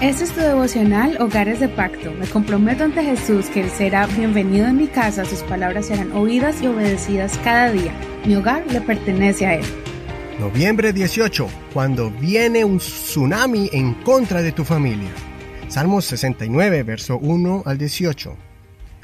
Este es tu devocional Hogares de Pacto. Me comprometo ante Jesús que Él será bienvenido en mi casa, sus palabras serán oídas y obedecidas cada día. Mi hogar le pertenece a Él. Noviembre 18, cuando viene un tsunami en contra de tu familia. Salmos 69, verso 1 al 18.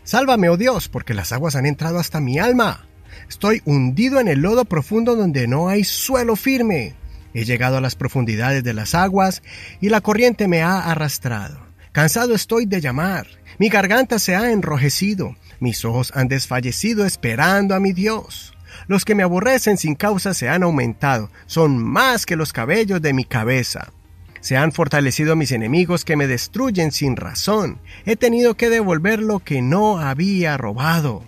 Sálvame, oh Dios, porque las aguas han entrado hasta mi alma. Estoy hundido en el lodo profundo donde no hay suelo firme. He llegado a las profundidades de las aguas y la corriente me ha arrastrado. Cansado estoy de llamar. Mi garganta se ha enrojecido. Mis ojos han desfallecido esperando a mi Dios. Los que me aborrecen sin causa se han aumentado. Son más que los cabellos de mi cabeza. Se han fortalecido mis enemigos que me destruyen sin razón. He tenido que devolver lo que no había robado.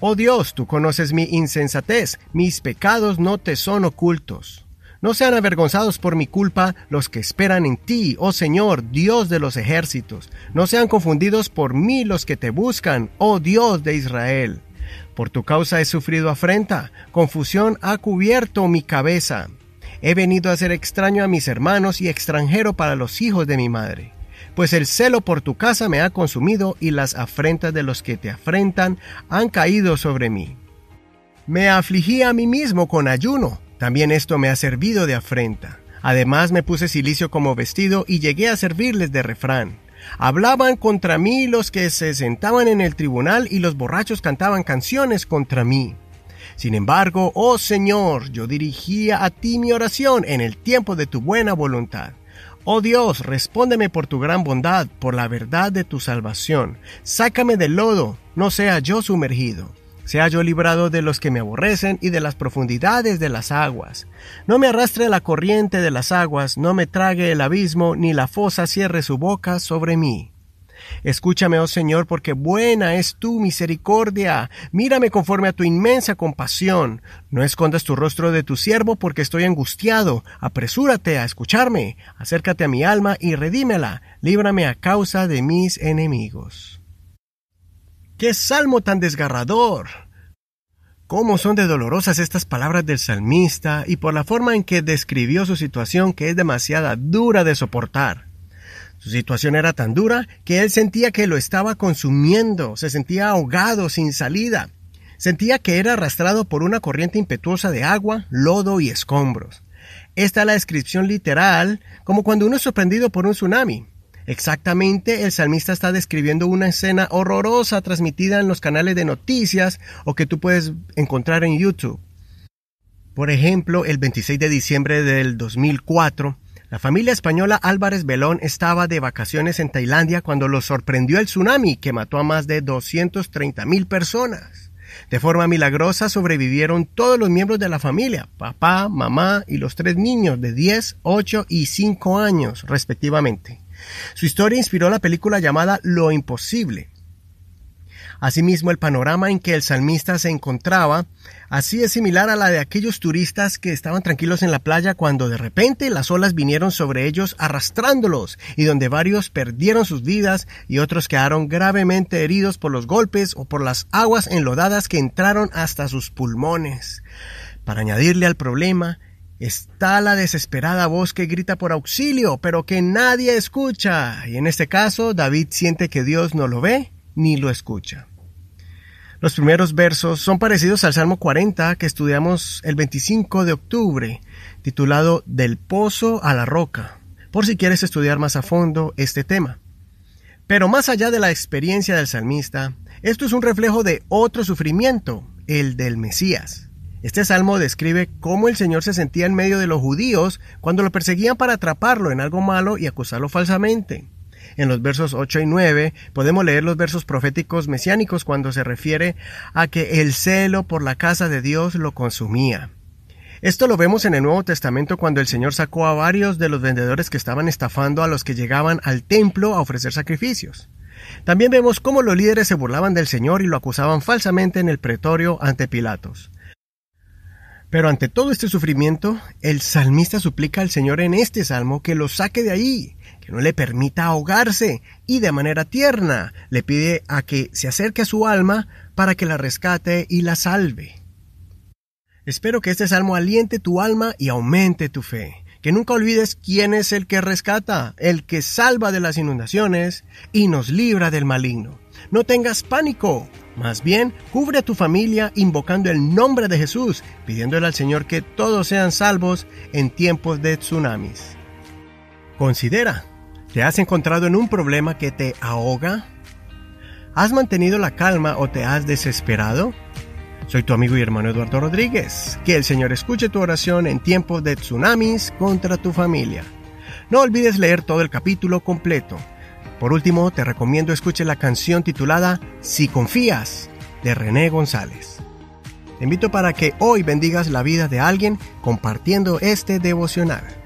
Oh Dios, tú conoces mi insensatez, mis pecados no te son ocultos. No sean avergonzados por mi culpa los que esperan en ti, oh Señor, Dios de los ejércitos. No sean confundidos por mí los que te buscan, oh Dios de Israel. Por tu causa he sufrido afrenta, confusión ha cubierto mi cabeza. He venido a ser extraño a mis hermanos y extranjero para los hijos de mi madre. Pues el celo por tu casa me ha consumido y las afrentas de los que te afrentan han caído sobre mí. Me afligí a mí mismo con ayuno también esto me ha servido de afrenta. Además me puse silicio como vestido y llegué a servirles de refrán. Hablaban contra mí los que se sentaban en el tribunal y los borrachos cantaban canciones contra mí. Sin embargo, oh Señor, yo dirigía a ti mi oración en el tiempo de tu buena voluntad. Oh Dios, respóndeme por tu gran bondad, por la verdad de tu salvación. Sácame del lodo, no sea yo sumergido. Sea yo librado de los que me aborrecen y de las profundidades de las aguas. No me arrastre la corriente de las aguas, no me trague el abismo, ni la fosa cierre su boca sobre mí. Escúchame, oh Señor, porque buena es tu misericordia. Mírame conforme a tu inmensa compasión. No escondas tu rostro de tu siervo, porque estoy angustiado. Apresúrate a escucharme. Acércate a mi alma y redímela. Líbrame a causa de mis enemigos. ¡Qué salmo tan desgarrador! Cómo son de dolorosas estas palabras del salmista y por la forma en que describió su situación que es demasiado dura de soportar. Su situación era tan dura que él sentía que lo estaba consumiendo, se sentía ahogado sin salida. Sentía que era arrastrado por una corriente impetuosa de agua, lodo y escombros. Esta es la descripción literal, como cuando uno es sorprendido por un tsunami. Exactamente, el salmista está describiendo una escena horrorosa transmitida en los canales de noticias o que tú puedes encontrar en YouTube. Por ejemplo, el 26 de diciembre del 2004, la familia española Álvarez Belón estaba de vacaciones en Tailandia cuando los sorprendió el tsunami que mató a más de 230 mil personas. De forma milagrosa sobrevivieron todos los miembros de la familia, papá, mamá y los tres niños de 10, 8 y 5 años, respectivamente. Su historia inspiró la película llamada Lo Imposible. Asimismo, el panorama en que el salmista se encontraba así es similar a la de aquellos turistas que estaban tranquilos en la playa cuando de repente las olas vinieron sobre ellos arrastrándolos y donde varios perdieron sus vidas y otros quedaron gravemente heridos por los golpes o por las aguas enlodadas que entraron hasta sus pulmones. Para añadirle al problema, Está la desesperada voz que grita por auxilio, pero que nadie escucha. Y en este caso, David siente que Dios no lo ve ni lo escucha. Los primeros versos son parecidos al Salmo 40 que estudiamos el 25 de octubre, titulado Del pozo a la roca, por si quieres estudiar más a fondo este tema. Pero más allá de la experiencia del salmista, esto es un reflejo de otro sufrimiento, el del Mesías. Este salmo describe cómo el Señor se sentía en medio de los judíos cuando lo perseguían para atraparlo en algo malo y acusarlo falsamente. En los versos 8 y 9 podemos leer los versos proféticos mesiánicos cuando se refiere a que el celo por la casa de Dios lo consumía. Esto lo vemos en el Nuevo Testamento cuando el Señor sacó a varios de los vendedores que estaban estafando a los que llegaban al templo a ofrecer sacrificios. También vemos cómo los líderes se burlaban del Señor y lo acusaban falsamente en el pretorio ante Pilatos. Pero ante todo este sufrimiento, el salmista suplica al Señor en este salmo que lo saque de ahí, que no le permita ahogarse, y de manera tierna le pide a que se acerque a su alma para que la rescate y la salve. Espero que este salmo aliente tu alma y aumente tu fe, que nunca olvides quién es el que rescata, el que salva de las inundaciones y nos libra del maligno. No tengas pánico, más bien cubre a tu familia invocando el nombre de Jesús, pidiéndole al Señor que todos sean salvos en tiempos de tsunamis. Considera, ¿te has encontrado en un problema que te ahoga? ¿Has mantenido la calma o te has desesperado? Soy tu amigo y hermano Eduardo Rodríguez. Que el Señor escuche tu oración en tiempos de tsunamis contra tu familia. No olvides leer todo el capítulo completo. Por último, te recomiendo escuche la canción titulada Si confías de René González. Te invito para que hoy bendigas la vida de alguien compartiendo este devocional.